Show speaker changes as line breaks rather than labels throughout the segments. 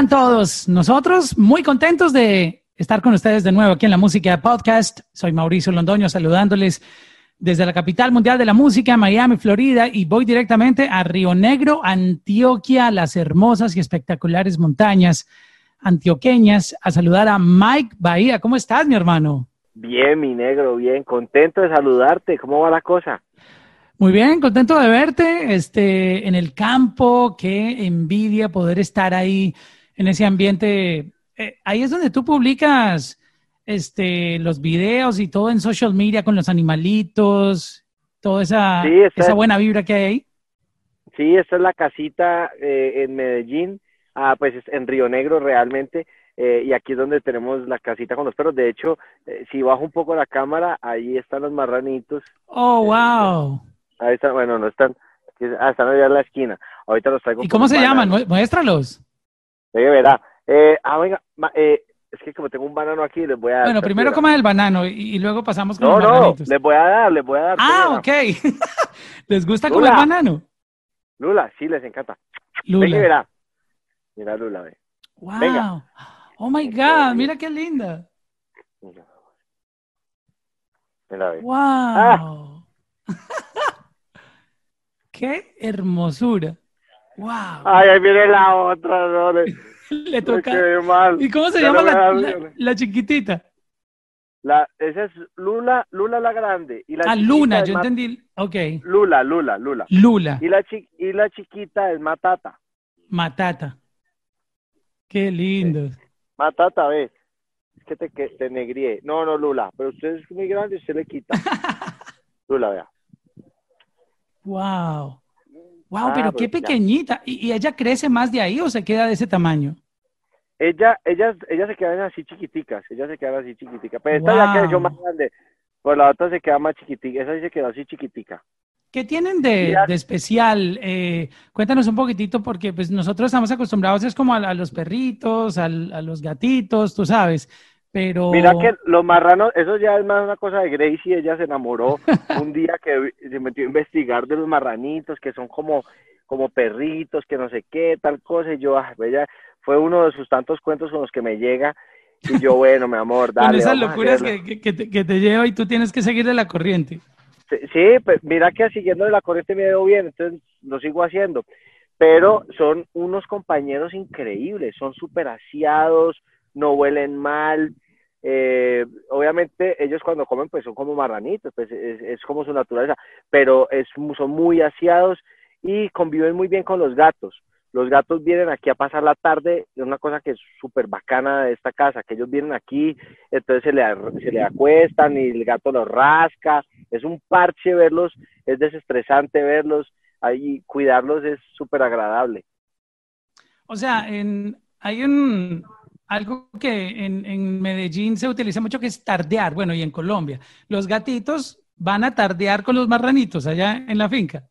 están todos? Nosotros muy contentos de estar con ustedes de nuevo aquí en la Música Podcast. Soy Mauricio Londoño saludándoles desde la capital mundial de la música, Miami, Florida, y voy directamente a Río Negro, Antioquia, las hermosas y espectaculares montañas antioqueñas, a saludar a Mike Bahía. ¿Cómo estás, mi hermano?
Bien, mi negro, bien, contento de saludarte. ¿Cómo va la cosa?
Muy bien, contento de verte este, en el campo. Qué envidia poder estar ahí en ese ambiente. Eh, ahí es donde tú publicas este, los videos y todo en social media con los animalitos, toda esa, esa buena vibra que hay ahí.
Sí, esta es la casita eh, en Medellín, ah, pues en Río Negro realmente, eh, y aquí es donde tenemos la casita con los perros. De hecho, eh, si bajo un poco la cámara, ahí están los marranitos.
Oh, wow.
Ahí están, bueno, no están, ah, están allá en la esquina. Ahorita los traigo.
¿Y cómo se llaman? Muéstralos.
Sí, verá. ah, venga, eh, es que como tengo un banano aquí, les voy a dar.
Bueno, primero coman el banano y, luego pasamos con
no,
los bananitos.
No, les voy a dar, les voy a dar.
Ah, ok. ¿Les gusta comer banano?
Lula, sí, les encanta.
Lula.
Venga, verá. Mira, Lula, ve.
Wow. Venga. Oh my God, mira qué linda.
Mira, ve.
Wow. Ah. qué hermosura. Wow.
Ay, ahí viene la otra, no,
Le toca. ¿Y cómo se llama la, chiquitita?
La, esa es Lula, Lula la grande. Y la
ah, Luna, yo entendí. Ok.
Lula, Lula, Lula.
Lula.
Y la, y la chiquita es Matata.
Matata. Qué lindo.
Matata, ve. Es que te, que te negrié. No, no, Lula. Pero usted es muy grande y usted le quita. Lula, vea.
Wow. Wow, ah, pero qué pues, pequeñita. ¿Y, ella crece más de ahí o se queda de ese tamaño?
Ella, ella, ella se quedan así chiquiticas, ella se queda así chiquitica. Pero esta ya creció más grande, pues la otra se queda más chiquitica, esa sí se quedó así chiquitica.
¿Qué tienen de, especial? Eh, cuéntanos un poquitito porque pues nosotros estamos acostumbrados es como a, los perritos, a los gatitos, tú sabes, pero...
Mira que los marranos, eso ya es más una cosa de Gracie, ella se enamoró un día que se metió a investigar de los marranitos, que son como, como perritos, que no sé qué, tal cosa, y yo, ah, ella fue uno de sus tantos cuentos con los que me llega, y yo, bueno, mi amor, dale.
Con esas locuras que, que, te, que te lleva y tú tienes que seguirle la corriente.
Sí, pues mira que siguiendo la corriente me veo bien, entonces lo sigo haciendo. Pero son unos compañeros increíbles, son súper aseados, no huelen mal. Eh, obviamente ellos cuando comen pues son como marranitos, pues es, como su naturaleza, pero es, son muy aseados y conviven muy bien con los gatos. Los gatos vienen aquí a pasar la tarde, es una cosa que es súper bacana de esta casa, que ellos vienen aquí, entonces se le, se le acuestan y el gato los rasca, es un parche verlos, es desestresante verlos, ahí cuidarlos es súper agradable.
O sea, en, hay un, algo que en, Medellín se utiliza mucho que es tardear, bueno, y en Colombia. Los gatitos van a tardear con los marranitos allá en la finca.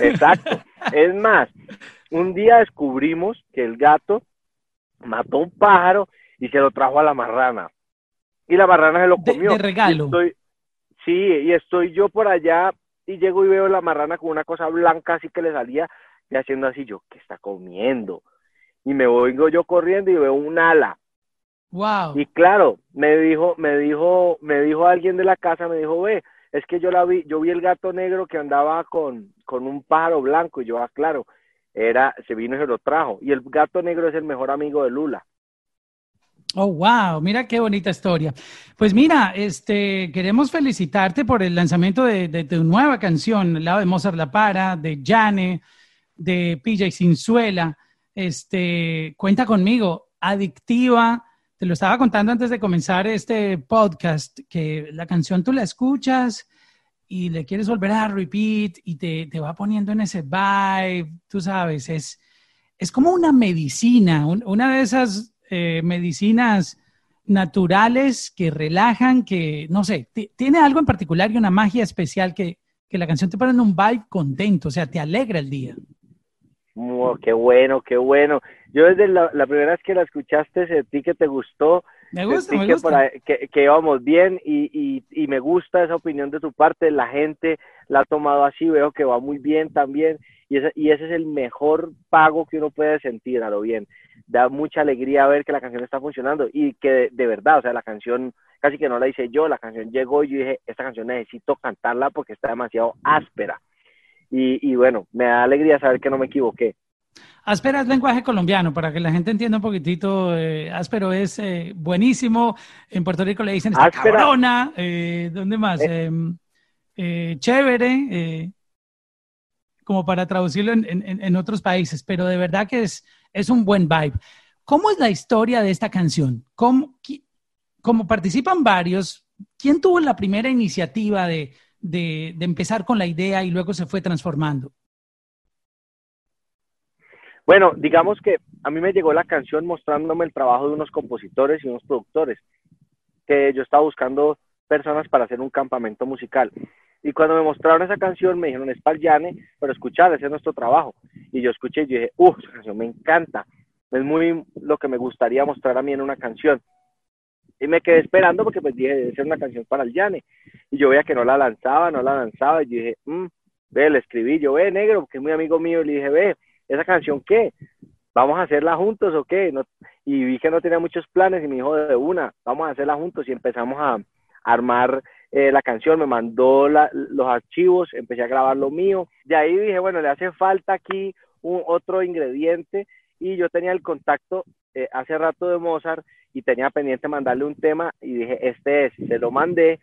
Exacto. es más, un día descubrimos que el gato mató un pájaro y se lo trajo a la marrana. Y la marrana se lo comió.
De, regalo.
sí, y estoy yo por allá y llego y veo la marrana con una cosa blanca así que le salía y haciendo así yo, ¿qué está comiendo? Y me voy yo corriendo y veo un ala.
Wow.
Y claro, me dijo, me dijo, me dijo alguien de la casa, me dijo, ve, es que yo la vi, yo vi el gato negro que andaba con, con un pájaro blanco, y yo, ah, claro, era, se vino y se lo trajo. Y el gato negro es el mejor amigo de Lula.
Oh, wow, mira qué bonita historia. Pues mira, este, queremos felicitarte por el lanzamiento de, de tu nueva canción, el lado de Mozart La Para, de Jane, de PJ Sinzuela este, cuenta conmigo, adictiva. Te lo estaba contando antes de comenzar este podcast, que la canción tú la escuchas y le quieres volver a repeat y te, te va poniendo en ese vibe, tú sabes, es, es como una medicina, una de esas eh, medicinas naturales que relajan, que, no sé, tiene algo en particular y una magia especial que, que la canción te pone en un vibe contento, o sea, te alegra el día
qué bueno, qué bueno. Yo desde la, primera vez que la escuchaste sentí que te gustó.
Me gusta, me
que,
gusta.
que, íbamos bien y, y, me gusta esa opinión de tu parte. La gente la ha tomado así, veo que va muy bien también. Y ese, y ese es el mejor pago que uno puede sentir a lo bien. da mucha alegría ver que la canción está funcionando y que de, verdad, o sea, la canción casi que no la hice yo, la canción llegó y yo dije, esta canción necesito cantarla porque está demasiado áspera. Y, bueno, me da alegría saber que no me equivoqué.
Áspera es lenguaje colombiano, para que la gente entienda un poquitito. Eh, áspero es eh, buenísimo. En Puerto Rico le dicen esta cabrona. Eh, ¿Dónde más? Eh. Em, chévere como para traducirlo en, otros países, pero de verdad que es, es un buen vibe. ¿Cómo es la historia de esta canción? ¿Cómo, como participan varios, ¿quién tuvo la primera iniciativa de, de, empezar con la idea y luego se fue transformando?
Bueno, digamos que a mí me llegó la canción mostrándome el trabajo de unos compositores y unos productores, que yo estaba buscando personas para hacer un campamento musical. Y cuando me mostraron esa canción, me dijeron, es para Llane, pero escuchar, ese es nuestro trabajo. Y yo escuché y dije, uff, esa canción me encanta. Es muy lo que me gustaría mostrar a mí en una canción. Y me quedé esperando porque pues dije, debe ser una canción para el Llane. Y yo veía que no la lanzaba, no la lanzaba. Y dije, mmm, ve, le escribí, yo ve, negro, porque es muy amigo mío. Y le dije, ve, ¿esa canción qué? ¿Vamos a hacerla juntos o qué? No, y vi que no tenía muchos planes y me dijo de una, vamos a hacerla juntos y empezamos a armar eh, la canción, me mandó los archivos, empecé a grabar lo mío. De ahí dije, bueno, le hace falta aquí un, otro ingrediente y yo tenía el contacto eh, hace rato de Mozart y tenía pendiente mandarle un tema y dije, este es, se lo mandé.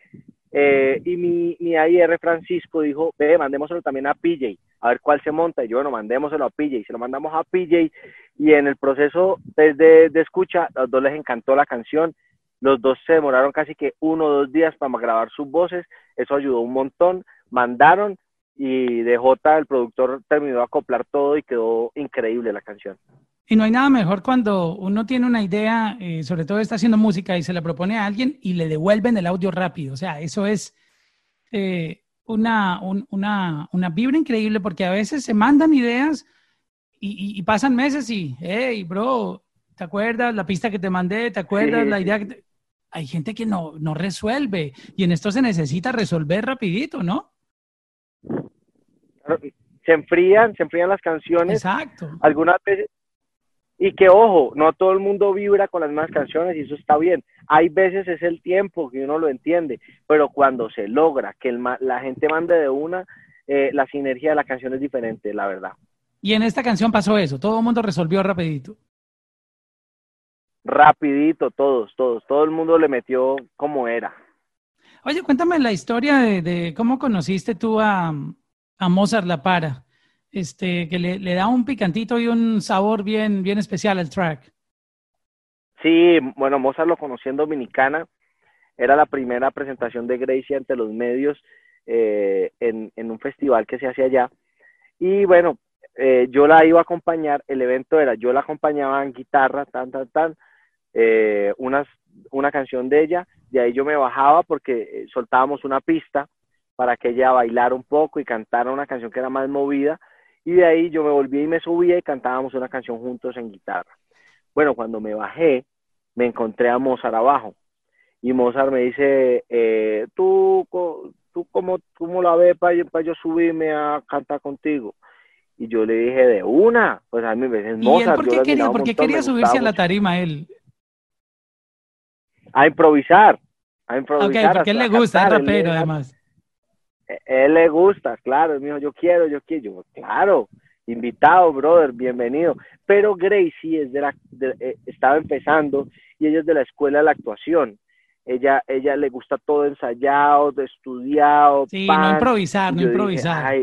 Eh, y mi, mi AIR Francisco dijo, ve, mandémoselo también a PJ, a ver cuál se monta. Y yo, bueno, mandémoselo a PJ. Se lo mandamos a PJ y en el proceso pues, de, de escucha, a los dos les encantó la canción los dos se demoraron casi que uno o dos días para grabar sus voces, eso ayudó un montón, mandaron y DJ, el productor, terminó de acoplar todo y quedó increíble la canción.
Y no hay nada mejor cuando uno tiene una idea, eh, sobre todo está haciendo música y se la propone a alguien y le devuelven el audio rápido. O sea, eso es eh, una, una, una vibra increíble porque a veces se mandan ideas y, y pasan meses y, hey, bro, ¿te acuerdas la pista que te mandé? ¿Te acuerdas la idea que Hay gente que no, no resuelve y en esto se necesita resolver rapidito, ¿no?
Se enfrían, se enfrían las canciones.
Exacto.
Algunas veces, y que ojo, no todo el mundo vibra con las mismas canciones y eso está bien. Hay veces es el tiempo que uno lo entiende, pero cuando se logra que el, la gente mande de una, eh, la sinergia de la canción es diferente, la verdad.
Y en esta canción pasó eso, todo el mundo resolvió rapidito
rapidito todos, todos, todo el mundo le metió como era.
Oye, cuéntame la historia de, cómo conociste tú a, Mozart La Para, este, que le, da un picantito y un sabor bien, bien especial al track.
Sí, bueno, Mozart lo conocí en Dominicana, era la primera presentación de Gracie ante los medios eh, en, un festival que se hacía allá. Y bueno, eh, yo la iba a acompañar, el evento era, yo la acompañaba en guitarra, tan, tan, tan, eh, una canción de ella, de ahí yo me bajaba porque eh, soltábamos una pista para que ella bailara un poco y cantara una canción que era más movida, y de ahí yo me volvía y me subía y cantábamos una canción juntos en guitarra. Bueno, cuando me bajé, me encontré a Mozart abajo, y Mozart me dice, eh, ¿tú, tú cómo, cómo la ves para yo, yo subirme a cantar contigo? Y yo le dije, de una, pues a mí me dicen Mozart.
¿Y por qué quería, porque quería subirse a la tarima él?
a improvisar, a improvisar.
Ok, porque él le gusta, es rapero además.
Él le gusta, claro, él me dijo, yo quiero, yo quiero, yo, claro, invitado, brother, bienvenido. Pero Gracie es de la, eh, estaba empezando y ella es de la escuela de la actuación. Ella, ella le gusta todo ensayado, estudiado.
Sí, no improvisar, no improvisar.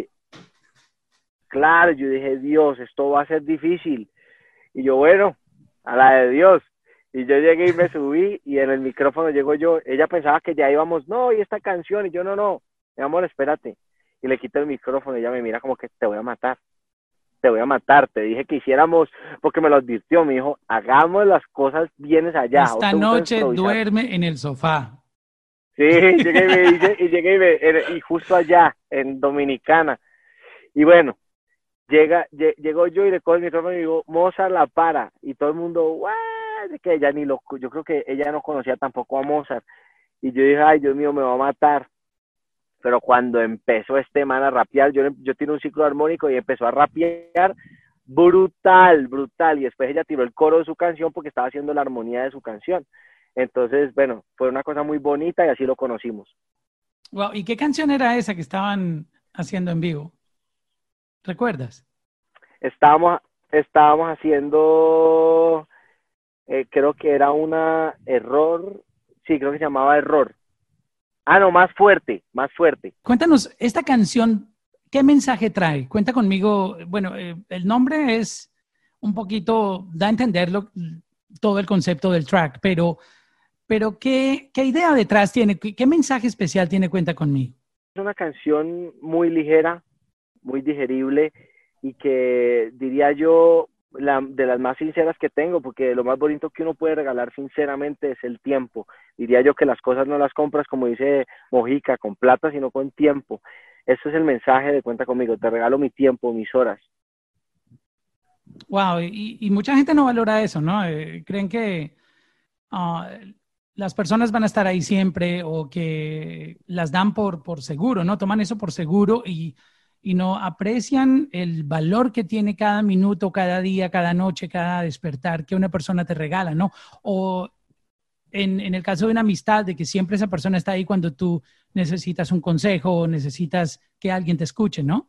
claro, yo dije, Dios, esto va a ser difícil. Y yo, bueno, a la de Dios. Y yo llegué y me subí y en el micrófono llegó yo. Ella pensaba que ya íbamos, no, y esta canción. Y yo, no, no, mi amor, espérate. Y le quito el micrófono y ella me mira como que te voy a matar. Te voy a matar. Te dije que hiciéramos, porque me lo advirtió, mi hijo, hagamos las cosas bienes allá.
Esta noche duerme en el sofá.
Sí, llegué y, me, y, llegué y, me, y justo allá, en Dominicana. Y bueno, llega, llegó yo y le cojo el micrófono y digo, Mozart la para. Y todo el mundo, ¡guau! que ella ni lo, yo creo que ella no conocía tampoco a Mozart. Y yo dije, ay, Dios mío, me va a matar. Pero cuando empezó este man a rapear, yo, yo tengo un ciclo armónico y empezó a rapear, brutal, brutal. Y después ella tiró el coro de su canción porque estaba haciendo la armonía de su canción. Entonces, bueno, fue una cosa muy bonita y así lo conocimos.
Wow, ¿y qué canción era esa que estaban haciendo en vivo? ¿Recuerdas?
Estábamos, estábamos haciendo, eh, creo que era una error, sí, creo que se llamaba error. Ah, no, más fuerte, más fuerte.
Cuéntanos, esta canción, ¿qué mensaje trae? Cuenta conmigo, bueno, eh, el nombre es un poquito, da a entenderlo todo el concepto del track, pero pero ¿qué, qué idea detrás tiene? ¿Qué, mensaje especial tiene Cuenta conmigo?
Es una canción muy ligera, muy digerible y que diría yo de las más sinceras que tengo, porque lo más bonito que uno puede regalar sinceramente es el tiempo. Diría yo que las cosas no las compras, como dice Mojica, con plata, sino con tiempo. Ese es el mensaje de Cuenta conmigo, te regalo mi tiempo, mis horas.
Wow, y, mucha gente no valora eso, ¿no? Eh, creen que ah, las personas van a estar ahí siempre o que las dan por, por seguro, ¿no? Toman eso por seguro y, y no aprecian el valor que tiene cada minuto, cada día, cada noche, cada despertar que una persona te regala, ¿no? O en, el caso de una amistad, de que siempre esa persona está ahí cuando tú necesitas un consejo o necesitas que alguien te escuche, ¿no?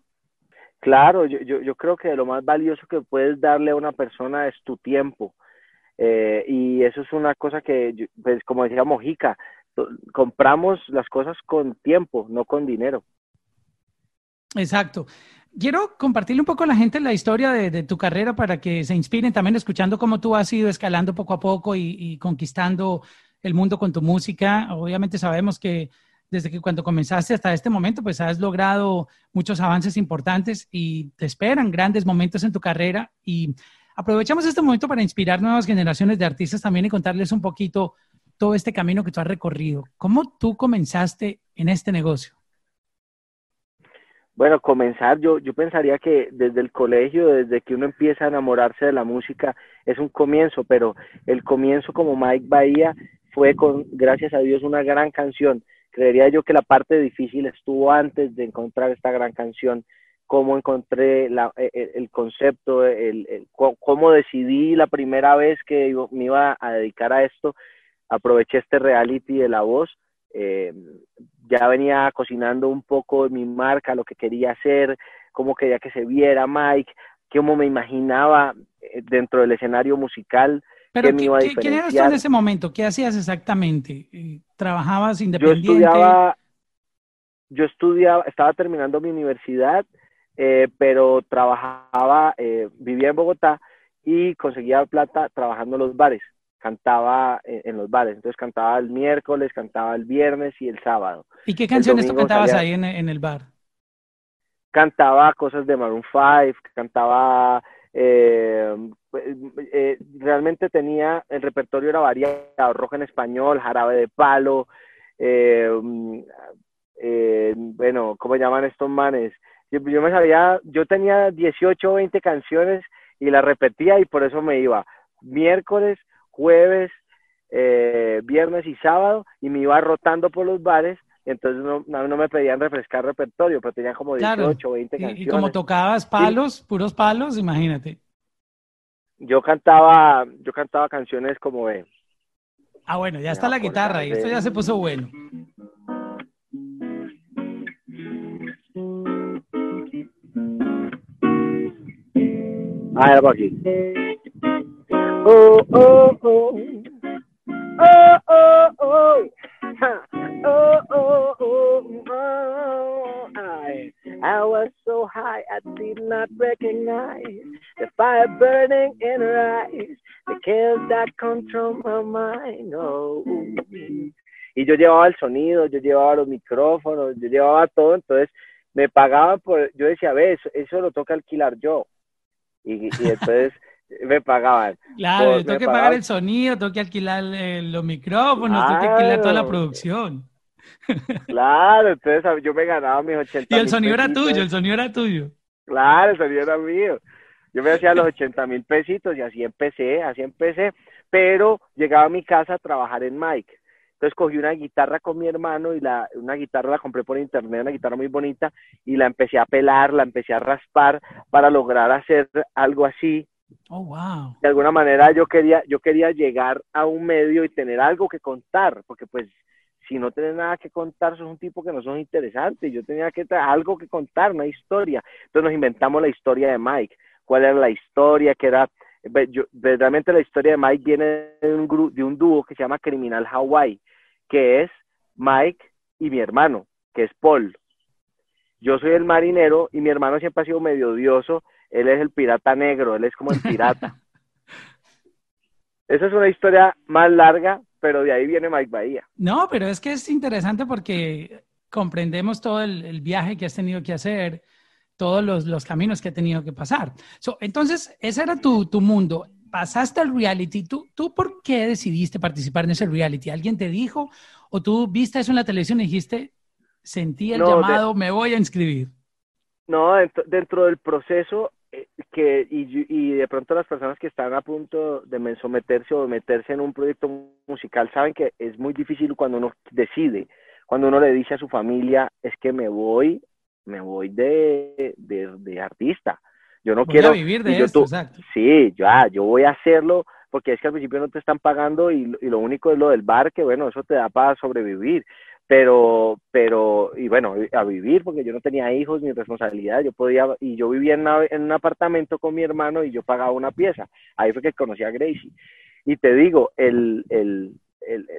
Claro, yo creo que lo más valioso que puedes darle a una persona es tu tiempo. Eh, y eso es una cosa que, pues como decía Mojica, compramos las cosas con tiempo, no con dinero.
Exacto. Quiero compartirle un poco a la gente la historia de, tu carrera para que se inspiren también escuchando cómo tú has ido escalando poco a poco y, conquistando el mundo con tu música. Obviamente sabemos que desde que cuando comenzaste hasta este momento, pues has logrado muchos avances importantes y te esperan grandes momentos en tu carrera. Y Aprovechamos este momento para inspirar nuevas generaciones de artistas también y contarles un poquito todo este camino que tú has recorrido. ¿Cómo tú comenzaste en este negocio?
Bueno, comenzar, yo, yo pensaría que desde el colegio, desde que uno empieza a enamorarse de la música, es un comienzo, pero el comienzo como Mike Bahía fue con, gracias a Dios, una gran canción. Creería yo que la parte difícil estuvo antes de encontrar esta gran canción cómo encontré la, e, e, el, concepto, el, cómo decidí la primera vez que me iba a dedicar a esto. Aproveché este reality de la voz. Eh, ya venía cocinando un poco mi marca, lo que quería hacer, cómo quería que se viera Mike, cómo me imaginaba eh, dentro del escenario musical.
Pero, me iba a ¿quién eras tú en ese momento? ¿Qué hacías exactamente? Eh, ¿Trabajabas independiente?
Yo estudiaba, yo estudiaba, estaba terminando mi universidad, eh, pero trabajaba, eh, vivía en Bogotá y conseguía plata trabajando en los bares, cantaba en, los bares, entonces cantaba el miércoles, cantaba el viernes y el sábado.
¿Y qué canciones tú cantabas ahí en, el bar?
Cantaba cosas de Maroon 5, cantaba, eh, realmente tenía, el repertorio era variado, rock en español, jarabe de palo, mm, bueno, ¿cómo llaman estos manes? yo, me sabía, yo tenía 18 o 20 canciones y las repetía y por eso me iba miércoles, jueves, eh, viernes y sábado y me iba rotando por los bares entonces no, no, me pedían refrescar repertorio, pero tenían como 18 o 20 canciones.
Y como tocabas palos, puros palos, imagínate.
Yo cantaba, yo cantaba canciones como de...
Ah, bueno, ya está la guitarra y esto ya se puso bueno.
I have about you. Oh, oh, oh. Oh, oh, oh. Oh, oh, oh, oh. I, I was so high I did not recognize the fire burning in her eyes, the chaos that control my mind. Oh. Y yo llevaba el sonido, yo llevaba los micrófonos, yo llevaba todo, entonces me pagaban por, yo decía, ve, eso, eso lo toca alquilar yo y, y entonces me pagaban.
Claro, tengo que pagar el sonido, tengo que alquilar eh, los micrófonos, tengo que alquilar toda la producción.
Claro, entonces yo me ganaba mis 80
Y el sonido era tuyo, el sonido era tuyo.
Claro, el sonido era mío. Yo me hacía los 80 mil pesitos y así empecé, así empecé, pero llegaba a mi casa a trabajar en Mike. Entonces cogí una guitarra con mi hermano y la, una guitarra la compré por internet, una guitarra muy bonita, y la empecé a pelar, la empecé a raspar para lograr hacer algo así.
Oh, wow.
De alguna manera yo quería, yo quería llegar a un medio y tener algo que contar, porque pues si no tienes nada que contar, sos un tipo que no sos interesante. Yo tenía que tener algo que contar, una historia. Entonces nos inventamos la historia de Mike. ¿Cuál era la historia? Que era, yo, verdaderamente la historia de Mike viene de un, de un dúo que se llama Criminal Hawaii, que es Mike y mi hermano, que es Paul. Yo soy el marinero y mi hermano siempre ha sido medio odioso. Él es el pirata negro, él es como el pirata. Esa es una historia más larga, pero de ahí viene Mike Bahía.
No, pero es que es interesante porque comprendemos todo el, viaje que has tenido que hacer, todos los, caminos que ha tenido que pasar. entonces, ese era tu, mundo. Pasaste al reality. ¿Tú, ¿Tú por qué decidiste participar en ese reality? ¿Alguien te dijo o tú viste eso en la televisión y dijiste, sentí el llamado, me voy a inscribir?
No, dentro del proceso que y, y, de pronto las personas que están a punto de someterse o meterse en un proyecto musical saben que es muy difícil cuando uno decide, cuando uno le dice a su familia, es que me voy, me voy de, de, artista. Yo no quiero
vivir de esto, exacto.
Sí, ya, yo voy a hacerlo porque es que al principio no te están pagando y, y lo único es lo del bar, que bueno, eso te da para sobrevivir pero, pero, y bueno, a vivir, porque yo no tenía hijos ni responsabilidad, yo podía, y yo vivía en, un apartamento con mi hermano y yo pagaba una pieza, ahí fue que conocí a Gracie. Y te digo, el, el,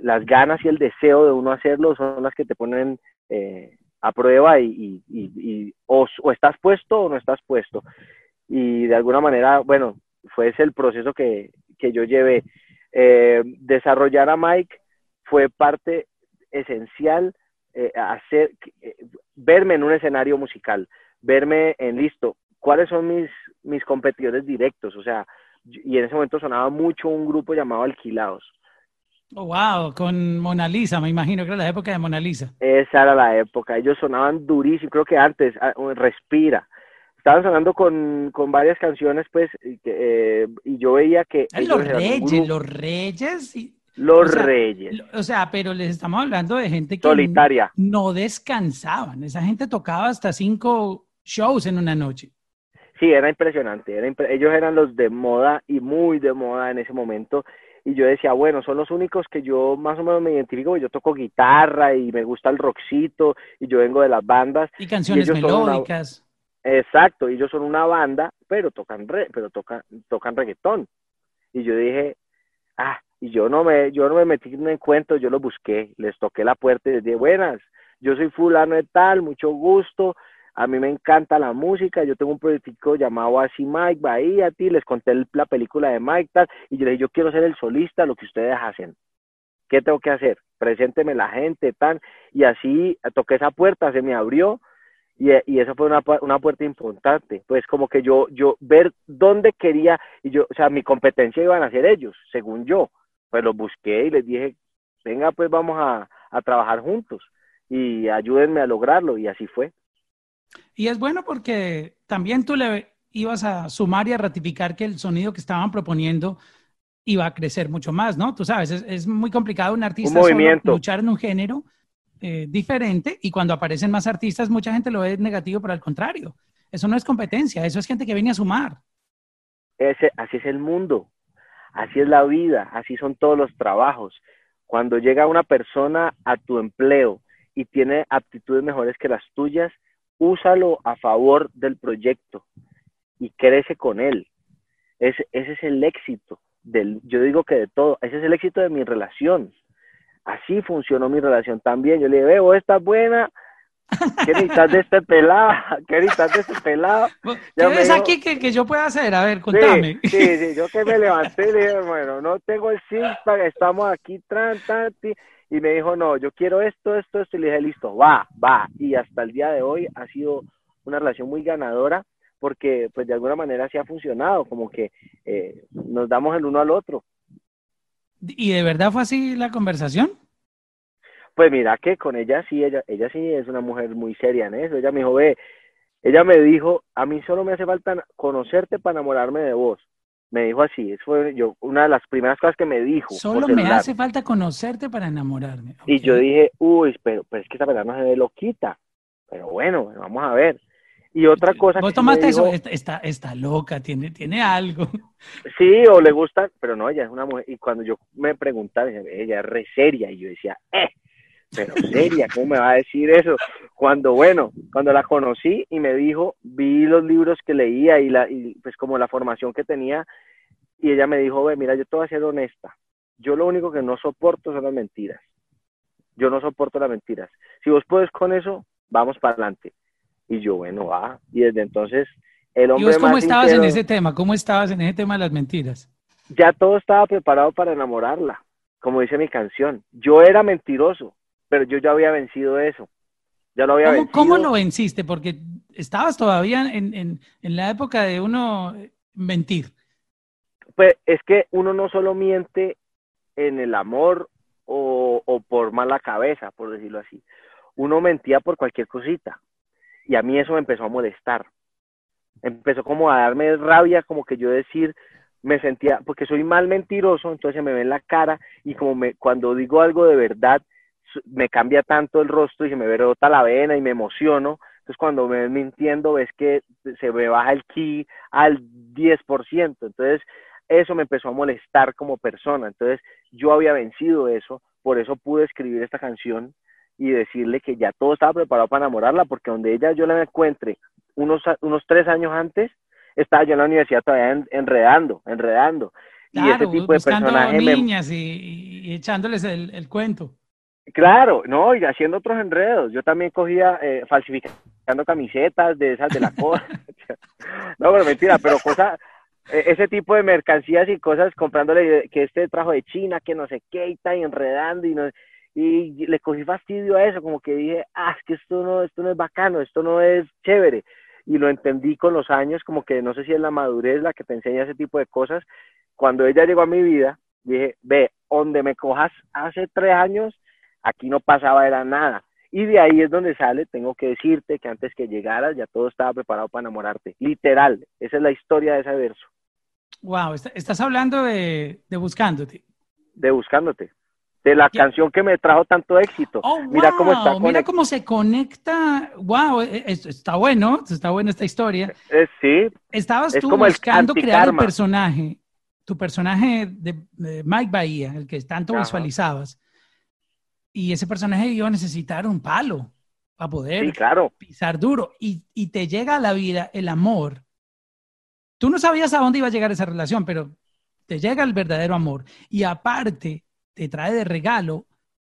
las ganas y el deseo de uno hacerlo son las que te ponen eh, a prueba y, y, y, o, estás puesto o no estás puesto. Y de alguna manera, bueno, fue ese el proceso que, que yo llevé. Eh, desarrollar a Mike fue parte esencial eh, hacer, eh, verme en un escenario musical, verme en listo, cuáles son mis, mis competidores directos, o sea, y en ese momento sonaba mucho un grupo llamado Alquilados.
Oh, wow, con Mona Lisa, me imagino que era la época de Mona Lisa.
Esa era la época, ellos sonaban durísimo, creo que antes, ah, Respira. Estaban sonando con, con varias canciones, pues, y, eh, y yo veía que...
Los Reyes, los Reyes, y
los Reyes.
O sea, pero les estamos hablando de gente que
Solitaria.
no descansaban. Esa gente tocaba hasta cinco shows en una noche.
Sí, era impresionante. ellos eran los de moda y muy de moda en ese momento. Y yo decía, bueno, son los únicos que yo más o menos me identifico. Yo toco guitarra y me gusta el rockcito y yo vengo de las bandas.
Y canciones melódicas.
Exacto, ellos son una banda, pero tocan re... pero tocan tocan reggaetón. Y yo dije, ah, y yo no me, yo no me metí en un encuentro, yo lo busqué, les toqué la puerta y les dije, buenas, yo soy fulano de tal, mucho gusto, a mí me encanta la música, yo tengo un proyecto llamado así Mike, Bahía, ti, les conté la película de Mike, tal, y yo le dije, yo quiero ser el solista, lo que ustedes hacen. ¿Qué tengo que hacer? Presénteme la gente, tal, y así toqué esa puerta, se me abrió, y, y esa fue una, una puerta importante, pues como que yo, yo ver dónde quería, y yo, o sea, mi competencia iban a ser ellos, según yo, pues los busqué y les dije, venga, pues vamos a, trabajar juntos y ayúdenme a lograrlo y así fue.
Y es bueno porque también tú le ibas a sumar y a ratificar que el sonido que estaban proponiendo iba a crecer mucho más, ¿no? Tú sabes, es, muy complicado un artista luchar en un género eh, diferente y cuando aparecen más artistas mucha gente lo ve negativo, pero al contrario, eso no es competencia, eso es gente que viene a sumar.
Ese, así es el mundo. Así es la vida, así son todos los trabajos. Cuando llega una persona a tu empleo y tiene aptitudes mejores que las tuyas, úsalo a favor del proyecto y crece con él. Ese, es el éxito. Del, yo digo que de todo, ese es el éxito de mi relación. Así funcionó mi relación también. Yo le veo, esta buena, ¿Qué necesitas de este pelado? ¿Qué necesitas de este pelado?
¿Qué ves aquí que, que, yo pueda hacer? A ver, contame.
Sí, sí, yo que me levanté y le dije, bueno, no tengo el six estamos aquí, tran, y me dijo, no, yo quiero esto, esto, esto, y le dije, listo, va, va, y hasta el día de hoy ha sido una relación muy ganadora, porque pues de alguna manera sí ha funcionado, como que eh, nos damos el uno al otro.
¿Y de verdad fue así la conversación?
Pues mira que con ella sí, ella, ella sí es una mujer muy seria en eso. Ella me dijo, ve, ella me dijo, a mí solo me hace falta conocerte para enamorarme de vos. Me dijo así, fue yo, una de las primeras cosas que me dijo.
Solo me hace falta conocerte para enamorarme.
Y yo dije, uy, pero, pero es que esta verdad no se ve loquita. Pero bueno, vamos a ver. Y otra cosa
¿Vos tomaste eso? Está, está, loca, tiene, tiene algo.
Sí, o le gusta, pero no, ella es una mujer. Y cuando yo me preguntaba, ella es re seria. Y yo decía, eh, pero seria, ¿cómo me va a decir eso? Cuando, bueno, cuando la conocí y me dijo, vi los libros que leía y, la, y pues como la formación que tenía, y ella me dijo, ve, mira, yo te voy a ser honesta. Yo lo único que no soporto son las mentiras. Yo no soporto las mentiras. Si vos puedes con eso, vamos para adelante. Y yo, bueno, va. Y desde entonces, el hombre. ¿Y vos
cómo estabas en ese tema? ¿Cómo estabas en ese tema de las mentiras?
Ya todo estaba preparado para enamorarla, como dice mi canción. Yo era mentiroso, pero yo ya había vencido eso. Ya lo había
¿Cómo,
vencido.
¿Cómo lo venciste? Porque estabas todavía en, en, en la época de uno mentir.
Pues es que uno no solo miente en el amor o, o por mala cabeza, por decirlo así. Uno mentía por cualquier cosita. Y a mí eso me empezó a molestar. Empezó como a darme rabia, como que yo decir, me sentía, porque soy mal mentiroso, entonces me ve en la cara y como me, cuando digo algo de verdad, me cambia tanto el rostro y se me brota la vena y me emociono. Entonces cuando me ven mintiendo ves que se me baja el ki al 10%. Entonces eso me empezó a molestar como persona. Entonces yo había vencido eso, por eso pude escribir esta canción y decirle que ya todo estaba preparado para enamorarla, porque donde ella yo la encuentre unos, unos tres años antes, estaba yo en la universidad todavía enredando, enredando.
y ese tipo de personajes. niñas y, echándoles el, el, cuento.
Claro, no, y haciendo otros enredos. Yo también cogía, eh, falsificando camisetas de esas de la cosa. no, pero mentira, pero cosas, e, ese tipo de mercancías y cosas comprándole que este trajo de China, que no sé qué, y enredando y no y le cogí fastidio a eso, como que dije, ah, es que esto no, esto no es bacano, esto no es chévere. Y lo entendí con los años, como que no sé si es la madurez la que te enseña ese tipo de cosas. Cuando ella llegó a mi vida, dije, ve, donde me cojas hace tres años, aquí no pasaba era nada. Y de ahí es donde sale, tengo que decirte que antes que llegaras ya todo estaba preparado para enamorarte. Literal, esa es la historia de ese verso.
Wow, estás hablando de, de Buscándote.
De Buscándote de la canción que me trajo tanto éxito.
Oh, mira cómo está. Mira cómo se conecta. Wow, e, e, está bueno, está buena esta historia.
Eh, sí.
Estabas tú buscando crear un personaje, tu personaje de, Mike Bahía, el que tanto visualizabas. Y ese personaje iba a necesitar un palo para poder pisar duro. Y, y te llega a la vida el amor. Tú no sabías a dónde iba a llegar esa relación, pero te llega el verdadero amor. Y aparte, te trae de regalo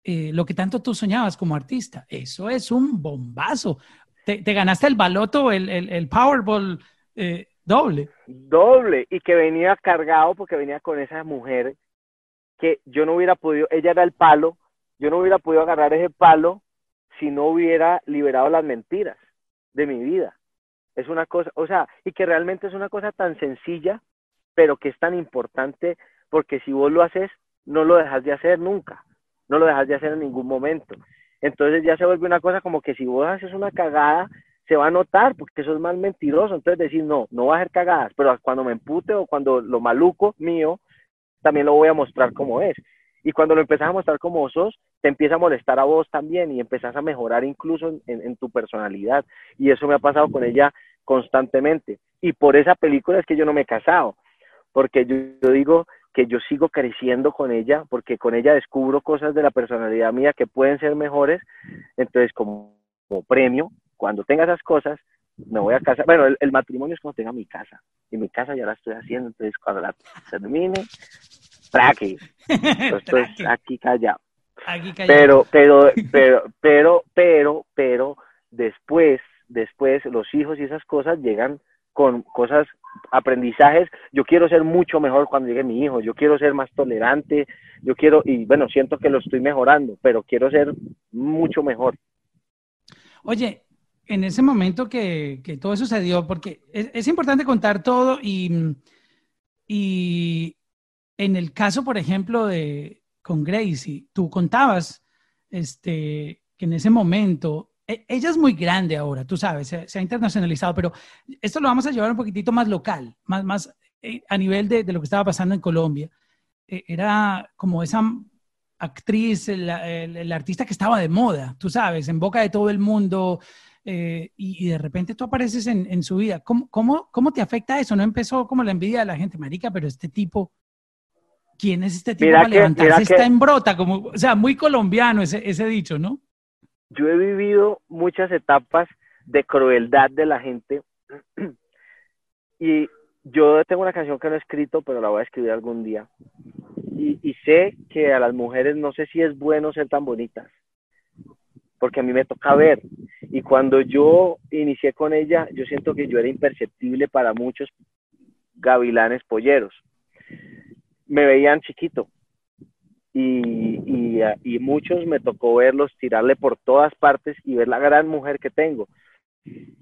eh, lo que tanto tú soñabas como artista. Eso es un bombazo. Te, ganaste el baloto, el, el, Powerball eh, doble.
Doble, y que venía cargado porque venía con esa mujer que yo no hubiera podido, ella era el palo, yo no hubiera podido agarrar ese palo si no hubiera liberado las mentiras de mi vida. Es una cosa, o sea, y que realmente es una cosa tan sencilla, pero que es tan importante porque si vos lo haces, no lo dejas de hacer nunca, no lo dejas de hacer en ningún momento. Entonces ya se vuelve una cosa como que si vos haces una cagada, se va a notar porque eso es más mentiroso. Entonces decir, no, no va a hacer cagadas, pero cuando me empute o cuando lo maluco mío, también lo voy a mostrar como es. Y cuando lo empezás a mostrar como sos, te empieza a molestar a vos también y empezás a mejorar incluso en, tu personalidad. Y eso me ha pasado con ella constantemente. Y por esa película es que yo no me he casado, porque yo digo, que yo sigo creciendo con ella, porque con ella descubro cosas de la personalidad mía que pueden ser mejores. Entonces, como, premio, cuando tenga esas cosas, me voy a casar. Bueno, el, matrimonio es cuando tenga mi casa. Y mi casa ya la estoy haciendo, entonces cuando la termine, traque. Estoy aquí callado. Aquí callado. Pero, pero, pero, pero, pero, pero, después, después, los hijos y esas cosas llegan con cosas, aprendizajes. Yo quiero ser mucho mejor cuando llegue mi hijo, yo quiero ser más tolerante, yo quiero, y bueno, siento que lo estoy mejorando, pero quiero ser mucho mejor.
Oye, en ese momento que, que todo sucedió, porque es, importante contar todo y, y en el caso, por ejemplo, de con Gracie, tú contabas este, que en ese momento e, ella es muy grande ahora, tú sabes, se, ha internacionalizado, pero esto lo vamos a llevar un poquitito más local, más, más eh, a nivel de, lo que estaba pasando en Colombia. Eh, era como esa actriz, el, artista que estaba de moda, tú sabes, en boca de todo el mundo, eh, y, de repente tú apareces en, su vida. ¿Cómo, ¿Cómo, cómo, te afecta eso? ¿No empezó como la envidia de la gente, marica, pero este tipo, ¿quién es este tipo para levantarse? Está en brota, como, o sea, muy colombiano ese, ese dicho, ¿no?
Yo he vivido muchas etapas de crueldad de la gente y yo tengo una canción que no he escrito, pero la voy a escribir algún día. Y, y, sé que a las mujeres no sé si es bueno ser tan bonitas, porque a mí me toca ver. Y cuando yo inicié con ella, yo siento que yo era imperceptible para muchos gavilanes polleros. Me veían chiquito. Y, y, y muchos me tocó verlos tirarle por todas partes y ver la gran mujer que tengo.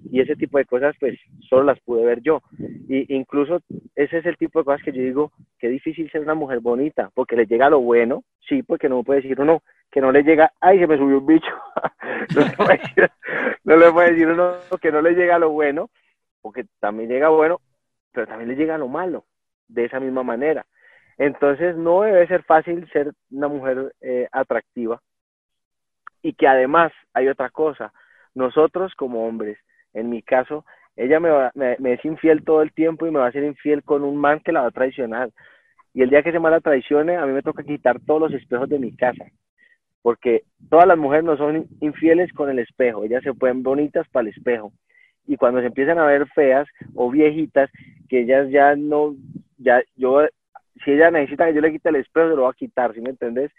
Y ese tipo de cosas pues solo las pude ver yo. Y incluso ese es el tipo de cosas que yo digo que difícil ser una mujer bonita porque le llega lo bueno sí porque no puede decir uno que no le llega ay se me subió un bicho. No, le decir, no le puede decir uno que no le llega lo bueno porque también llega bueno pero también le llega lo malo de esa misma manera entonces no debe ser fácil ser una mujer eh, atractiva y que además hay otra cosa nosotros como hombres, en mi caso, ella me, me, es infiel todo el tiempo y me va a ser infiel con un man que la va a traicionar. Y el día que ese man la traicione, a mí me toca quitar todos los espejos de mi casa. Porque todas las mujeres no son infieles con el espejo, ellas se pueden bonitas para el espejo. Y cuando se empiezan a ver feas o viejitas, que ellas ya no, ya, yo, si ella necesita que yo le quite el espejo, se lo va a quitar, ¿sí me entendés?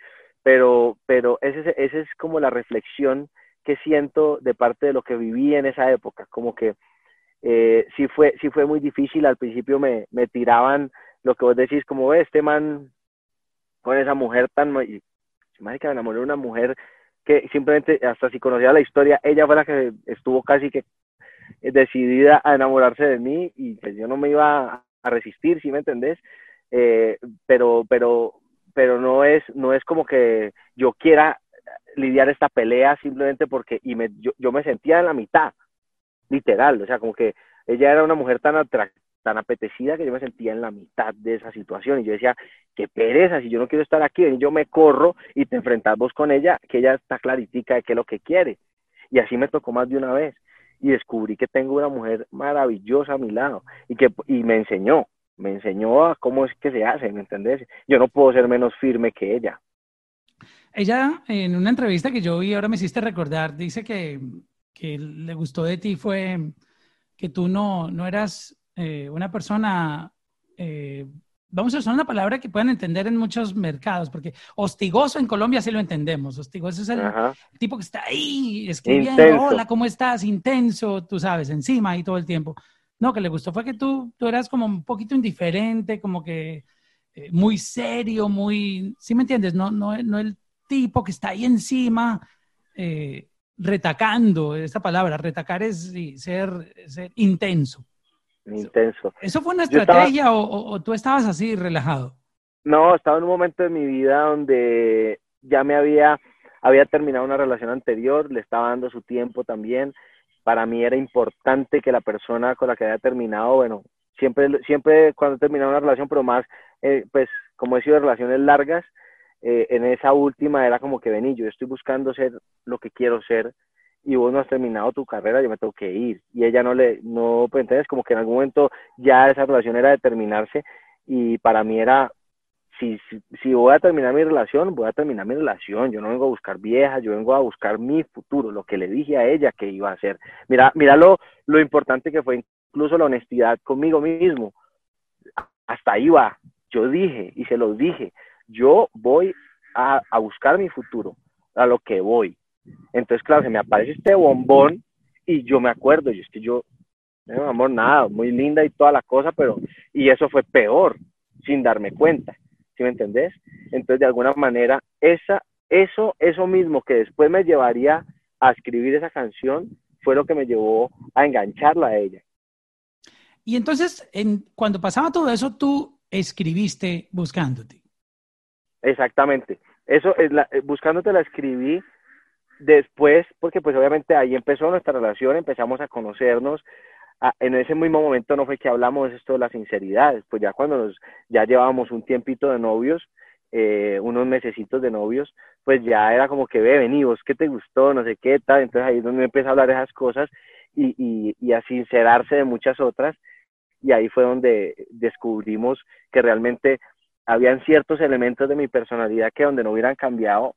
Pero, pero ese, ese es como la reflexión que siento de parte de lo que viví en esa época, como que eh, sí, fue, sí fue muy difícil, al principio me, me tiraban lo que vos decís, como este man con esa mujer tan... Que me enamoré de una mujer que simplemente, hasta si conocía la historia, ella fue la que estuvo casi que decidida a enamorarse de mí y pues yo no me iba a resistir, ¿sí me entendés? Eh, pero, pero, pero no es, no es como que yo quiera lidiar esta pelea simplemente porque y me, yo, yo me sentía en la mitad, literal, o sea, como que ella era una mujer tan tan apetecida que yo me sentía en la mitad de esa situación y yo decía, qué pereza, si yo no quiero estar aquí, yo me corro y te enfrentas vos con ella, que ella está claritica de qué es lo que quiere. Y así me tocó más de una vez y descubrí que tengo una mujer maravillosa a mi lado y que y me enseñó, me enseñó a cómo es que se hace, ¿me entendés? Yo no puedo ser menos firme que ella.
Ella, en una entrevista que yo vi, ahora me hiciste recordar, dice que, que le gustó de ti fue que tú no, no eras eh, una persona, eh, vamos a usar una palabra que puedan entender en muchos mercados, porque hostigoso en Colombia sí lo entendemos, hostigoso es el tipo que está ahí escribiendo, hola, ¿cómo estás? Intenso, tú sabes, encima y todo el tiempo. No, que le gustó fue que tú, tú eras como un poquito indiferente, como que eh, muy serio, muy, ¿sí me entiendes? No, no, no el tipo que está ahí encima eh, retacando, esta palabra, retacar es ser, ser intenso.
Intenso.
¿Eso fue una estrategia o, tú estabas así relajado?
No, estaba en un momento de mi vida donde ya me había, había terminado una relación anterior, le estaba dando su tiempo también. Para mí era importante que la persona con la que había terminado, bueno, siempre, siempre cuando he terminado una relación, pero más, eh, pues como he sido de relaciones largas, eh, en esa última era como que vení, yo estoy buscando ser lo que quiero ser y vos no has terminado tu carrera, yo me tengo que ir. Y ella no le, no, pues entonces como que en algún momento ya esa relación era de terminarse y para mí era, si, si, voy a terminar mi relación, voy a terminar mi relación, yo no vengo a buscar vieja, yo vengo a buscar mi futuro, lo que le dije a ella que iba a hacer. Mira, mira lo, lo importante que fue incluso la honestidad conmigo mismo. Hasta ahí va, yo dije y se los dije, yo voy a, buscar mi futuro, a lo que voy. Entonces, claro, se me aparece este bombón y yo me acuerdo, y es que yo, no, eh, amor, nada, muy linda y toda la cosa, pero, y eso fue peor, sin darme cuenta, ¿sí me entendés? Entonces, de alguna manera, esa, eso, eso mismo que después me llevaría a escribir esa canción, fue lo que me llevó a engancharla a ella.
Y entonces, en, cuando pasaba todo eso, tú escribiste buscándote.
Exactamente. Eso es la, eh, buscándote la escribí después, porque pues obviamente ahí empezó nuestra relación, empezamos a conocernos, en ese mismo momento no fue que hablamos esto de la sinceridad, pues ya cuando nos, ya llevábamos un tiempito de novios, eh, unos mesecitos de novios, pues ya era como que ve, vení, vos qué te gustó, no sé qué tal, entonces ahí es donde empieza a hablar esas cosas y, y, y a sincerarse de muchas otras, y ahí fue donde descubrimos que realmente habían ciertos elementos de mi personalidad que donde no hubieran cambiado,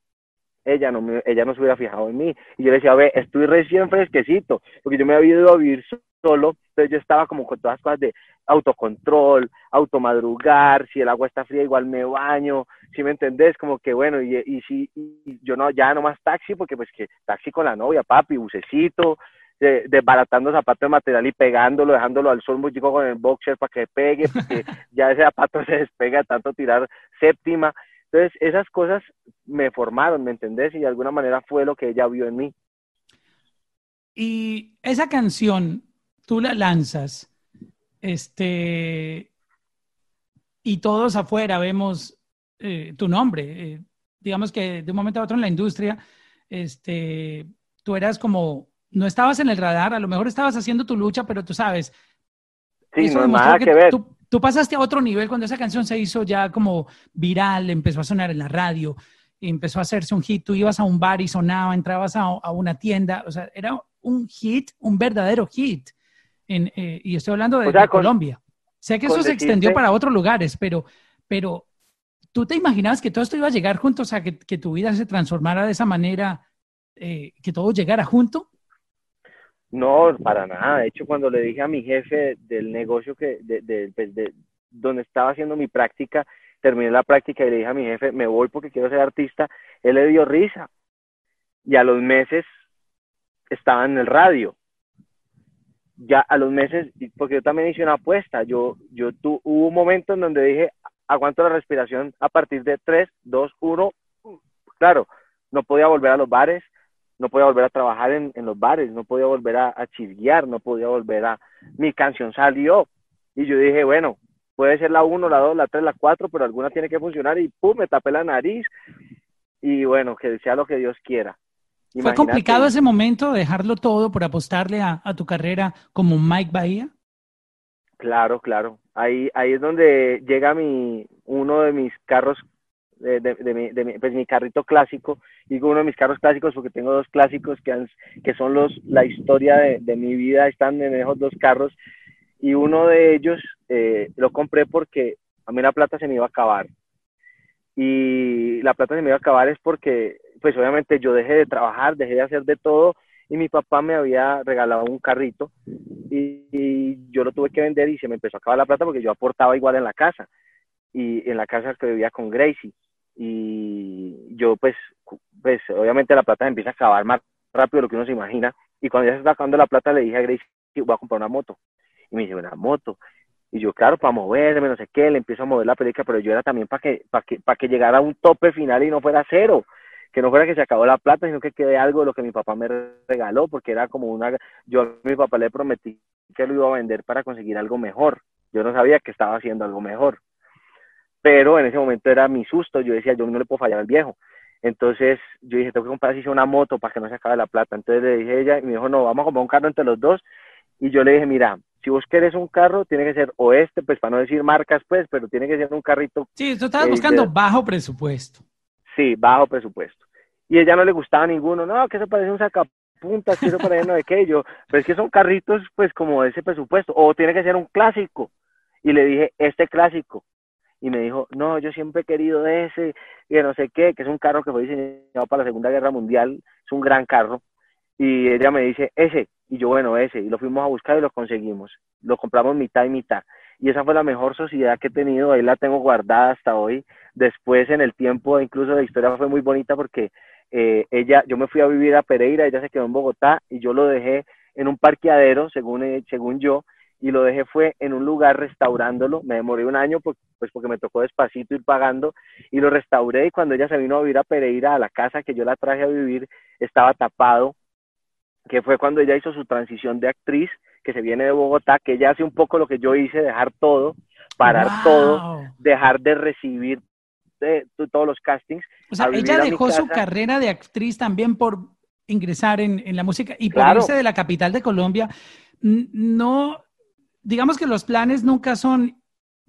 ella no, me, ella no se hubiera fijado en mí. Y yo le decía, ve, estoy recién fresquecito, porque yo me había ido a vivir solo, entonces yo estaba como con todas las cosas de autocontrol, automadrugar, si el agua está fría igual me baño, si me entendés, como que bueno, y, y si y yo no, ya no más taxi, porque pues que taxi con la novia, papi, bucecito, desbaratando zapatos de material y pegándolo, dejándolo al sol muy chico con el boxer para que pegue, porque ya ese zapato se despega tanto tirar séptima. Entonces, esas cosas me formaron, ¿me entendés? Y de alguna manera fue lo que ella vio en mí.
Y esa canción, tú la lanzas, este, y todos afuera vemos eh, tu nombre. Eh, digamos que de un momento a otro en la industria, este, tú eras como no estabas en el radar, a lo mejor estabas haciendo tu lucha, pero tú sabes.
Sí, no nada que, ver.
Tú, pasaste a otro nivel cuando esa canción se hizo ya como viral, empezó a sonar en la radio, empezó a hacerse un hit. Tú ibas a un bar y sonaba, entrabas a, una tienda, o sea, era un hit, un verdadero hit. Eh, y estoy hablando de, Colombia. Sé que eso se extendió para otros lugares, pero, pero ¿tú te imaginabas que todo esto iba a llegar junto? O sea, que, tu vida se transformara de esa manera, eh, que todo llegara junto.
No, para nada. De hecho, cuando le dije a mi jefe del negocio que, de, pues, de, donde estaba haciendo mi práctica, terminé la práctica y le dije a mi jefe, me voy porque quiero ser artista, él le dio risa. Y a los meses estaba en el radio. Ya a los meses, porque yo también hice una apuesta, yo, yo tu, hubo un momento en donde dije, aguanto la respiración a partir de 3, 2, 1. Claro, no podía volver a los bares, no podía volver a trabajar en, los bares, no podía volver a, a no podía volver a... Mi canción salió y yo dije, bueno, puede ser la 1, la 2, la 3, la 4, pero alguna tiene que funcionar y pum, me tapé la nariz y bueno, que sea lo que Dios quiera.
¿Fue complicado ese momento dejarlo todo por apostarle a, a, tu carrera como Mike Bahía?
Claro, claro. Ahí, ahí es donde llega mi, uno de mis carros de, de, mi, de mi, pues mi carrito clásico, digo uno de mis carros clásicos porque tengo dos clásicos que, han, que son los, la historia de, de, mi vida, están en esos dos carros, y uno de ellos eh, lo compré porque a mí la plata se me iba a acabar. Y la plata se me iba a acabar es porque, pues obviamente yo dejé de trabajar, dejé de hacer de todo, y mi papá me había regalado un carrito y, yo lo tuve que vender y se me empezó a acabar la plata porque yo aportaba igual en la casa y en la casa que vivía con Gracie y yo pues, pues obviamente la plata se empieza a acabar más rápido de lo que uno se imagina y cuando ya se está acabando la plata le dije a Grace que voy a comprar una moto y me dice una moto y yo claro para moverme no sé qué le empiezo a mover la película pero yo era también para que para que para que llegara a un tope final y no fuera cero que no fuera que se acabó la plata sino que quede algo de lo que mi papá me regaló porque era como una yo a mi papá le prometí que lo iba a vender para conseguir algo mejor yo no sabía que estaba haciendo algo mejor pero en ese momento era mi susto, yo decía, yo no le puedo fallar al viejo. Entonces yo dije, tengo que comprar así una moto para que no se acabe la plata. Entonces le dije a ella y me dijo, no, vamos a comprar un carro entre los dos. Y yo le dije, mira, si vos querés un carro, tiene que ser o este, pues para no decir marcas, pues, pero tiene que ser un carrito.
Sí, tú estabas buscando bajo presupuesto.
Sí, bajo presupuesto. Y ella no le gustaba ninguno, no, que eso parece un sacapuntas, que eso parece de qué. Yo, pero es que son carritos, pues, como ese presupuesto, o tiene que ser un clásico. Y le dije, este clásico y me dijo, no, yo siempre he querido ese, y no sé qué, que es un carro que fue diseñado para la Segunda Guerra Mundial, es un gran carro. Y ella me dice, ese, y yo, bueno, ese, y lo fuimos a buscar y lo conseguimos. Lo compramos mitad y mitad. Y esa fue la mejor sociedad que he tenido, ahí la tengo guardada hasta hoy. Después, en el tiempo, incluso la historia fue muy bonita porque eh, ella, yo me fui a vivir a Pereira, ella se quedó en Bogotá y yo lo dejé en un parqueadero, según, eh, según yo, y lo dejé fue en un lugar restaurándolo. Me demoré un año pues, porque me tocó despacito ir pagando y lo restauré y cuando ella se vino a vivir a Pereira, a la casa que yo la traje a vivir, estaba tapado, que fue cuando ella hizo su transición de actriz, que se viene de Bogotá, que ella hace un poco lo que yo hice, dejar todo, parar todo, dejar de recibir de, todos los castings.
O sea, ella dejó su carrera de actriz también por ingresar en, en la música y por irse de la capital de Colombia. No, digamos que los planes nunca son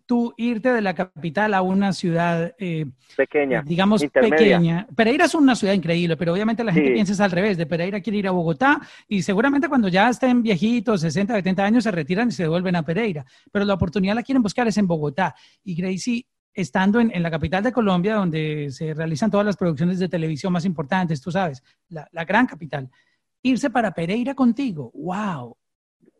tú irte de la capital a una ciudad
eh, pequeña,
eh, digamos pequeña. Pereira es una ciudad increíble, pero obviamente la gente piensa es al revés. De Pereira quiere ir a Bogotá y seguramente cuando ya estén viejitos, 60, 70 años, se retiran y se devuelven a Pereira. Pero la oportunidad la quieren buscar es en Bogotá. Y Gracie, estando en, la capital de Colombia, donde se realizan todas las producciones de televisión más importantes, tú sabes, la, la gran capital, irse para Pereira contigo, wow,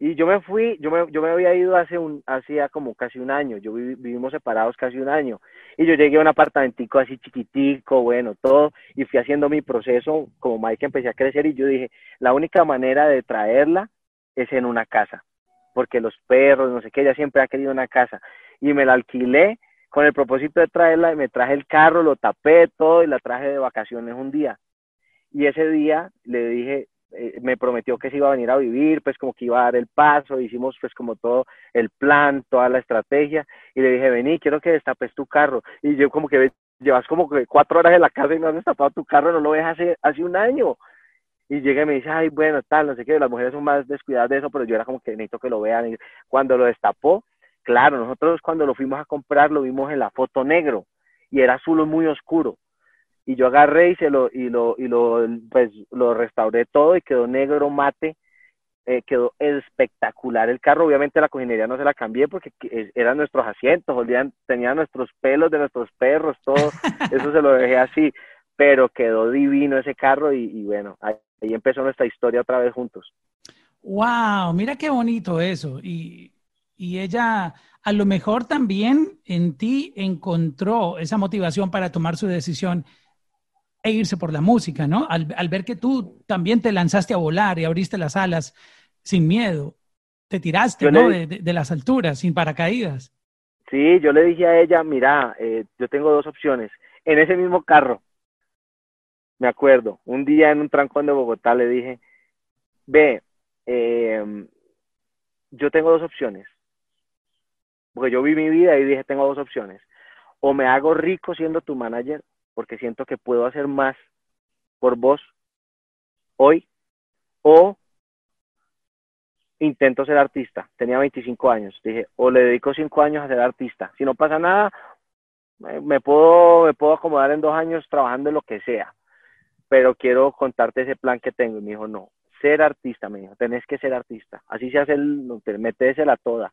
y yo me fui, yo me, yo me había ido hace un, hacía como casi un año, yo vivimos separados casi un año, y yo llegué a un apartamentico así chiquitico, bueno, todo, y fui haciendo mi proceso, como Mike empecé a crecer, y yo dije, la única manera de traerla es en una casa, porque los perros, no sé qué, ella siempre ha querido una casa, y me la alquilé con el propósito de traerla, y me traje el carro, lo tapé todo, y la traje de vacaciones un día, y ese día le dije, eh, me prometió que se iba a venir a vivir, pues como que iba a dar el paso, hicimos pues como todo el plan, toda la estrategia, y le dije, vení, quiero que destapes tu carro, y yo como que llevas como que cuatro horas en la casa y no has destapado tu carro, no lo ves hace, hace un año, y llega y me dice, ay, bueno, tal, no sé qué, las mujeres son más descuidadas de eso, pero yo era como que necesito que lo vean, y cuando lo destapó, claro, nosotros cuando lo fuimos a comprar lo vimos en la foto negro, y era azul muy oscuro, y yo agarré y se lo y lo y lo pues lo restauré todo y quedó negro mate eh, quedó espectacular el carro. Obviamente la cojinería no se la cambié porque eran nuestros asientos olían, tenía nuestros pelos de nuestros perros todo. Eso se lo dejé así pero quedó divino ese carro y, bueno ahí, ahí, empezó nuestra historia otra vez juntos.
Wow mira qué bonito eso. Y y ella a lo mejor también en ti encontró esa motivación para tomar su decisión e irse por la música, ¿no? Al, ver que tú también te lanzaste a volar y abriste las alas sin miedo, te tiraste, ¿no? de, las alturas, sin paracaídas.
Sí, yo le dije a ella, mira, eh, yo tengo dos opciones. En ese mismo carro, me acuerdo, un día en un trancón de Bogotá le dije, ve, em, yo tengo dos opciones. Porque yo vi mi vida y dije, tengo dos opciones. O me hago rico siendo tu manager porque siento que puedo hacer más por vos hoy o intento ser artista. Tenía 25 años. Dije, o le dedico 5 años a ser artista. Si no pasa nada, me puedo, me puedo acomodar en dos años trabajando en lo que sea. Pero quiero contarte ese plan que tengo. Y me dijo, no, ser artista, me dijo, tenés que ser artista. Así se hace el, metésela toda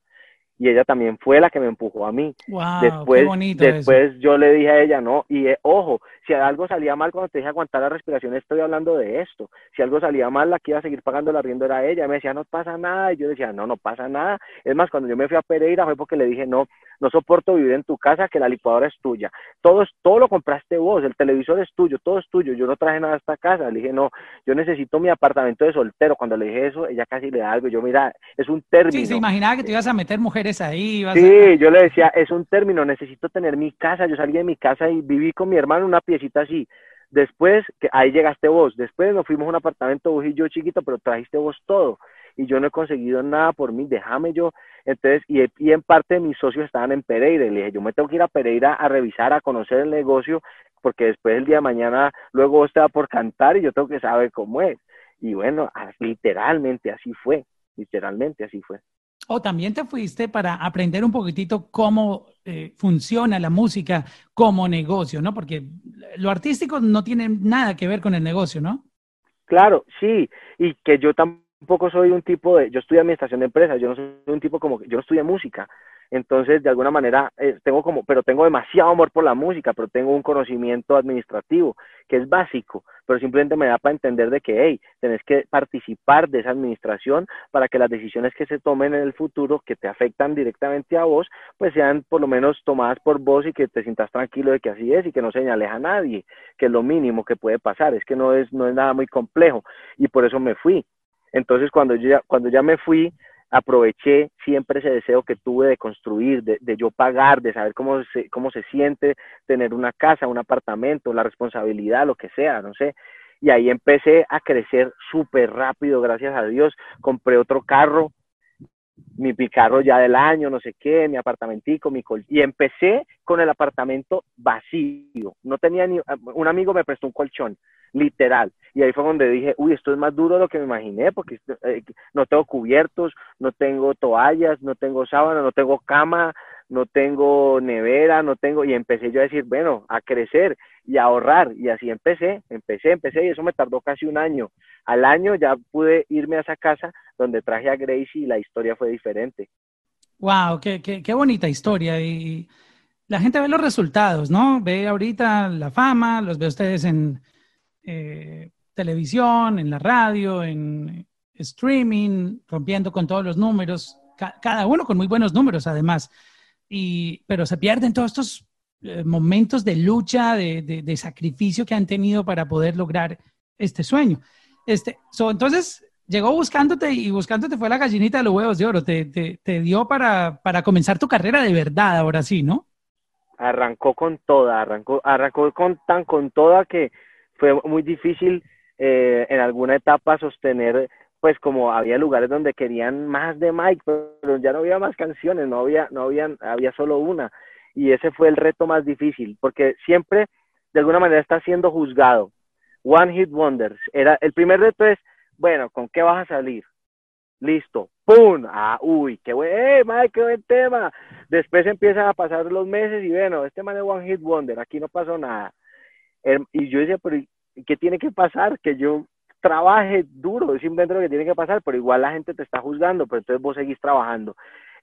y ella también fue la que me empujó a mí. después, después yo le dije a ella, no, y eh, ojo, si algo salía mal cuando te dije aguantar la respiración, estoy hablando de esto. Si algo salía mal, la que iba a seguir pagando la rienda era ella. Me decía, no pasa nada. Y yo decía, no, no pasa nada. Es más, cuando yo me fui a Pereira fue porque le dije, no, no soporto vivir en tu casa, que la licuadora es tuya. Todo, es, todo lo compraste vos, el televisor es tuyo, todo es tuyo. Yo no traje nada a esta casa. Le dije, no, yo necesito mi apartamento de soltero. Cuando le dije eso, ella casi le da algo. Yo, mira, es un término. Sí,
se imaginaba que te ibas a meter mujeres ahí.
sí, yo le decía, es un término, necesito tener mi casa. Yo salí de mi casa y viví con mi hermano una piecita así. Después, que ahí llegaste vos. Después nos fuimos a un apartamento vos y yo chiquito, pero trajiste vos todo. Y yo no he conseguido nada por mí, déjame yo. Entonces, y, y en parte mis socios estaban en Pereira. Y le dije, yo me tengo que ir a Pereira a revisar, a conocer el negocio, porque después el día de mañana, luego te va por cantar y yo tengo que saber cómo es. Y bueno, literalmente así fue. Literalmente así fue.
O también te fuiste para aprender un poquitito cómo eh, funciona la música como negocio, ¿no? Porque lo artístico no tiene nada que ver con el negocio, ¿no?
Claro, sí, y que yo tampoco soy un tipo de, yo estudié administración de empresas, yo no soy un tipo como, yo no estudié música, entonces de alguna manera eh, tengo como, pero tengo demasiado amor por la música, pero tengo un conocimiento administrativo que es básico, pero simplemente me da para entender de que, hey, tenés que participar de esa administración para que las decisiones que se tomen en el futuro, que te afectan directamente a vos, pues sean por lo menos tomadas por vos y que te sientas tranquilo de que así es y que no señales a nadie, que es lo mínimo que puede pasar, es que no es, no es nada muy complejo y por eso me fui. Entonces cuando ya, cuando ya me fui, aproveché siempre ese deseo que tuve de construir, de, yo pagar, de saber cómo se, cómo se siente tener una casa, un apartamento, la responsabilidad, lo que sea, no sé. Y ahí empecé a crecer súper rápido, gracias a Dios. Compré otro carro, mi, carro ya del año, no sé qué, mi apartamentico, mi y empecé con el apartamento vacío. No tenía ni, un amigo me prestó un colchón, literal. Y ahí fue donde dije, uy, esto es más duro de lo que me imaginé, porque eh, no tengo cubiertos, no tengo toallas, no tengo sábana, no tengo cama, no tengo nevera, no tengo, y empecé yo a decir, bueno, a crecer y ahorrar, y así empecé, empecé, empecé, y eso me tardó casi un año. Al año ya pude irme a esa casa donde traje a Gracie y la historia fue diferente.
Wow, qué, qué, bonita historia. Y la gente ve los resultados, ¿no? Ve ahorita la fama, los ve ustedes en eh, televisión, en la radio, en streaming, rompiendo con todos los números, cada uno con muy buenos números además. Y, pero se pierden todos estos momentos de lucha, de, de, sacrificio que han tenido para poder lograr este sueño. Este, entonces, llegó buscándote y buscándote fue la gallinita de los huevos de oro. Te, te, te dio para, para comenzar tu carrera de verdad, ahora sí, ¿no?
arrancó con toda, arrancó, arrancó con tan con toda que fue muy difícil eh, en alguna etapa sostener, pues como había lugares donde querían más de Mike, pero ya no había más canciones, no había, no había, había solo una. Y ese fue el reto más difícil, porque siempre de alguna manera está siendo juzgado. One Hit Wonders. Era, el primer reto es, bueno, ¿con qué vas a salir? Listo, ¡pum! Ah, uy, qué buen, ¡eh, madre, qué buen tema! Después empiezan a pasar los meses y bueno, este man es One Hit Wonder, aquí no pasó nada. Y yo decía, pero ¿qué tiene que pasar? Que yo trabaje duro, es simplemente lo que tiene que pasar, pero igual la gente te está juzgando, pero entonces vos seguís trabajando.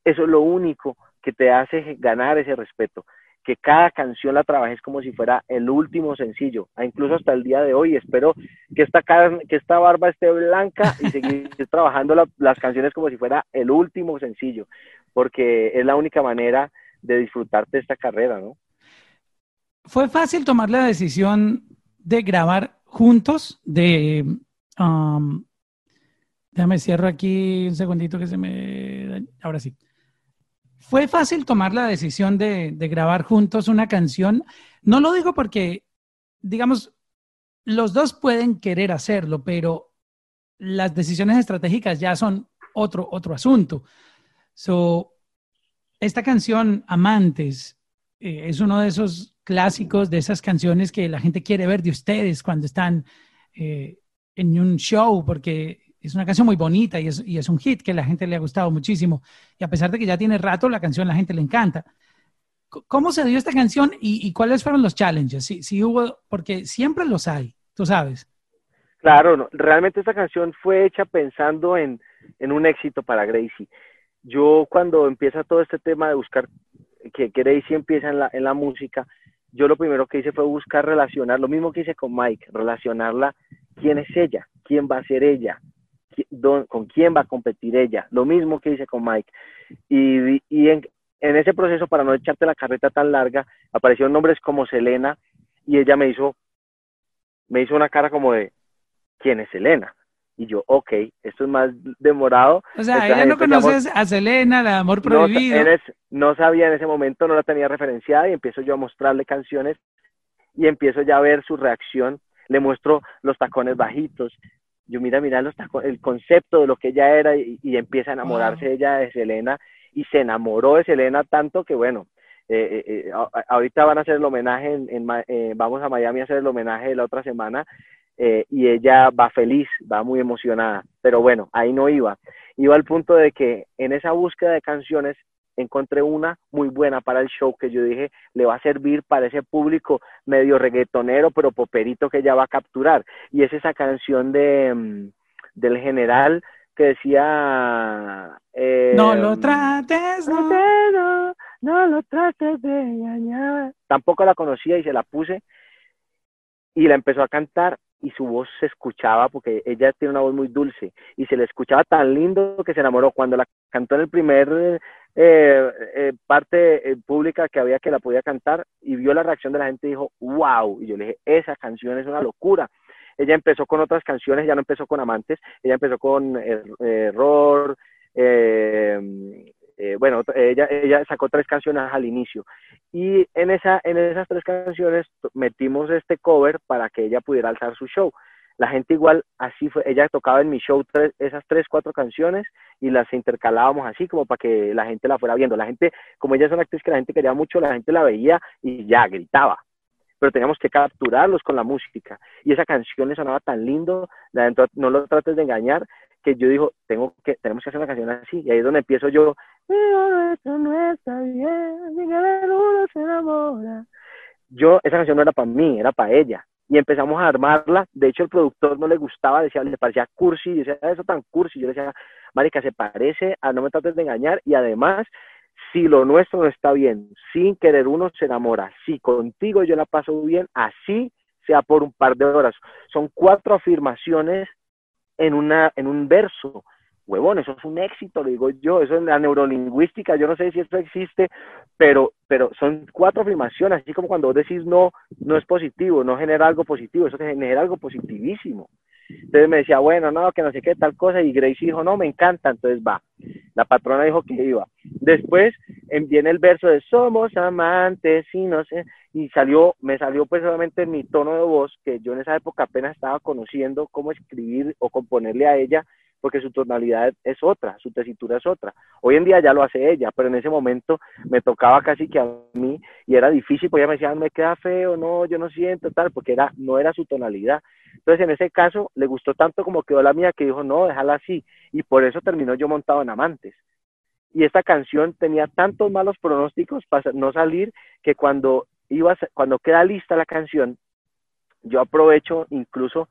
Eso es lo único que te hace ganar ese respeto que cada canción la trabajes como si fuera el último sencillo, ah, incluso hasta el día de hoy. Espero que esta, que esta barba esté blanca y seguir trabajando las canciones como si fuera el último sencillo, porque es la única manera de disfrutarte esta carrera, ¿no?
¿Fue fácil tomar la decisión de grabar juntos? De, um, déjame cierro aquí un segundito que se me... Ahora sí. ¿Fue fácil tomar la decisión de, grabar juntos una canción? No lo digo porque, digamos, los dos pueden querer hacerlo, pero las decisiones estratégicas ya son otro, asunto. So, esta canción, Amantes, eh, es uno de esos clásicos, de esas canciones que la gente quiere ver de ustedes cuando están eh, en un show, porque es una canción muy bonita y es, un hit que la gente le ha gustado muchísimo. Y a pesar de que ya tiene rato, la canción la gente le encanta. ¿Cómo se dio esta canción y, cuáles fueron los challenges? Si, hubo, porque siempre los hay, tú sabes.
Claro, realmente esta canción fue hecha pensando en, un éxito para Gracie. Yo cuando empieza todo este tema de buscar que, Gracie empieza en la música, yo lo primero que hice fue buscar relacionar, lo mismo que hice con Mike, relacionarla, quién es ella, quién va a ser ella, con quién va a competir ella. Lo mismo que hice con Mike. Y, y en, en, ese proceso, para no echarte la carreta tan larga, aparecieron nombres como Selena y ella me hizo, me hizo una cara como de, ¿quién es Selena? Y yo, ok, esto es más demorado.
O sea, ella no conoces a Selena, la amor prohibido.
No, no sabía en ese momento, no la tenía referenciada y empiezo yo a mostrarle canciones y empiezo ya a ver su reacción. Le muestro los tacones bajitos, yo mira, mira el concepto de lo que ella era y, empieza a enamorarse ella de Selena y se enamoró de Selena tanto que bueno, eh, eh, eh ahorita van a hacer el homenaje, en, eh, vamos a Miami a hacer el homenaje de la otra semana y ella va feliz, va muy emocionada, pero bueno, ahí no iba. Iba al punto de que en esa búsqueda de canciones encontré una muy buena para el show que yo dije le va a servir para ese público medio reggaetonero pero poperito que ella va a capturar. Y es esa canción de mm, del general que decía
eh, no lo trates
no. no lo trates de engañar. Tampoco la conocía y se la puse. Y la empezó a cantar y su voz se escuchaba porque ella tiene una voz muy dulce y se le escuchaba tan lindo que se enamoró cuando la cantó en el primer eh, eh, parte eh, pública que había que la podía cantar y vio la reacción de la gente dijo, wow, y yo le dije, esa canción es una locura. Ella empezó con otras canciones, ya no empezó con Amantes, ella empezó con Error, bueno, ella, ella sacó tres canciones al inicio y en, esa, en esas tres canciones metimos este cover para que ella pudiera alzar su show la gente igual así fue, ella tocaba en mi show esas tres, cuatro canciones y las intercalábamos así como para que la gente la fuera viendo. La gente, como ella es una actriz que la gente quería mucho, la gente la veía y ya gritaba. pero teníamos que capturarlos con la música. Y esa canción le sonaba tan lindo, no lo trates de engañar, que yo digo, tengo que, tenemos que hacer una canción así. Y ahí es donde empiezo yo. Yo, esa canción no era para mí, era para ella. Y empezamos a armarla. De hecho, el productor no le gustaba, decía, le parecía cursi. Y decía, eso tan cursi. Yo le decía, Marica, se parece a No me trates de engañar. Y además, si lo nuestro no está bien, sin querer uno se enamora. Si contigo yo la paso bien, así sea por un par de horas. Son cuatro afirmaciones en, una, en un verso. Huevón, eso es un éxito, lo digo yo, eso es la neurolingüística, yo no sé si eso existe, pero, pero son cuatro afirmaciones, así como cuando vos decís no, no es positivo, no genera algo positivo, eso genera algo positivísimo. Entonces me decía, bueno, no, que no sé qué, tal cosa, y Grace dijo, no, me encanta, entonces va. La patrona dijo que iba. Después viene el verso de somos amantes y no sé, y salió, me salió pues obviamente mi tono de voz, que yo en esa época apenas estaba conociendo cómo escribir o componerle a ella, porque su tonalidad es otra, su tesitura es otra. Hoy en día ya lo hace ella, pero en ese momento me tocaba casi que a mí y era difícil, porque ella me decía, me queda feo, no, yo no siento tal, porque era, no era su tonalidad. Entonces en ese caso le gustó tanto como quedó la mía que dijo, no, déjala así. Y por eso terminó yo montado en Amantes. Y esta canción tenía tantos malos pronósticos para no salir que cuando iba, cuando queda lista la canción, yo aprovecho incluso,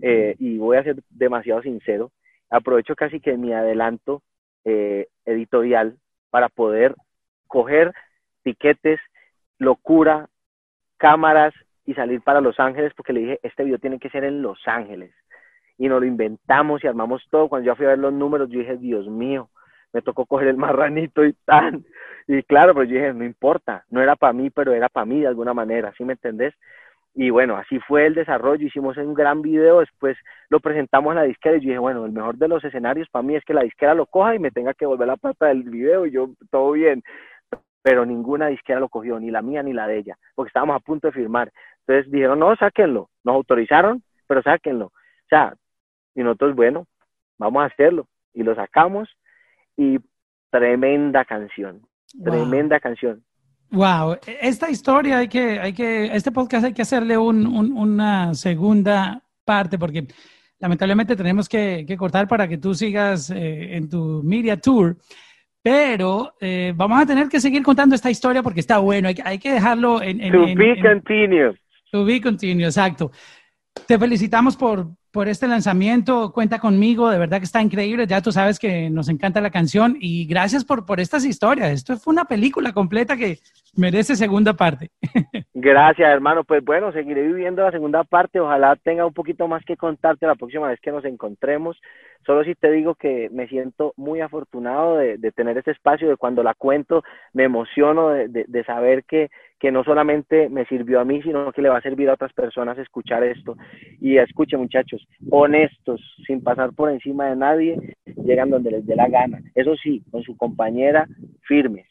eh, y voy a ser demasiado sincero, aprovecho casi que mi adelanto eh, editorial para poder coger tiquetes, locura, cámaras y salir para Los Ángeles porque le dije, este video tiene que ser en Los Ángeles. Y nos lo inventamos y armamos todo. Cuando yo fui a ver los números, yo dije, Dios mío, me tocó coger el marranito y tan. Y claro, pero yo dije, no importa, no era para mí, pero era para mí de alguna manera, ¿sí me entendés? Y bueno, así fue el desarrollo, hicimos un gran video, después lo presentamos en la disquera y yo dije, bueno, el mejor de los escenarios para mí es que la disquera lo coja y me tenga que volver la plata del video y yo, todo bien. Pero ninguna disquera lo cogió, ni la mía ni la de ella, porque estábamos a punto de firmar. Entonces dijeron, no, sáquenlo. Nos autorizaron, pero sáquenlo. O sea, y nosotros, bueno, vamos a hacerlo. Y lo sacamos y tremenda canción, tremenda canción.
Wow, esta historia hay que, hay que, este podcast hay que hacerle un, una segunda parte porque lamentablemente tenemos que, cortar para que tú sigas eh, en tu media tour, pero eh, vamos a tener que seguir contando esta historia porque está bueno, hay, que dejarlo en... en
to be continued.
To be continued, exacto. Te felicitamos por, por este lanzamiento. Cuenta conmigo, de verdad que está increíble. Ya tú sabes que nos encanta la canción y gracias por, por estas historias. Esto fue una película completa que merece segunda parte.
Gracias, hermano. Pues bueno, seguiré viviendo la segunda parte. Ojalá tenga un poquito más que contarte la próxima vez que nos encontremos. Solo si te digo que me siento muy afortunado de, tener este espacio, de cuando la cuento, me emociono de, de saber que, que no solamente me sirvió a mí, sino que le va a servir a otras personas escuchar esto. Y escuchen muchachos, honestos, sin pasar por encima de nadie, llegan donde les dé la gana. Eso sí, con su compañera, firmes.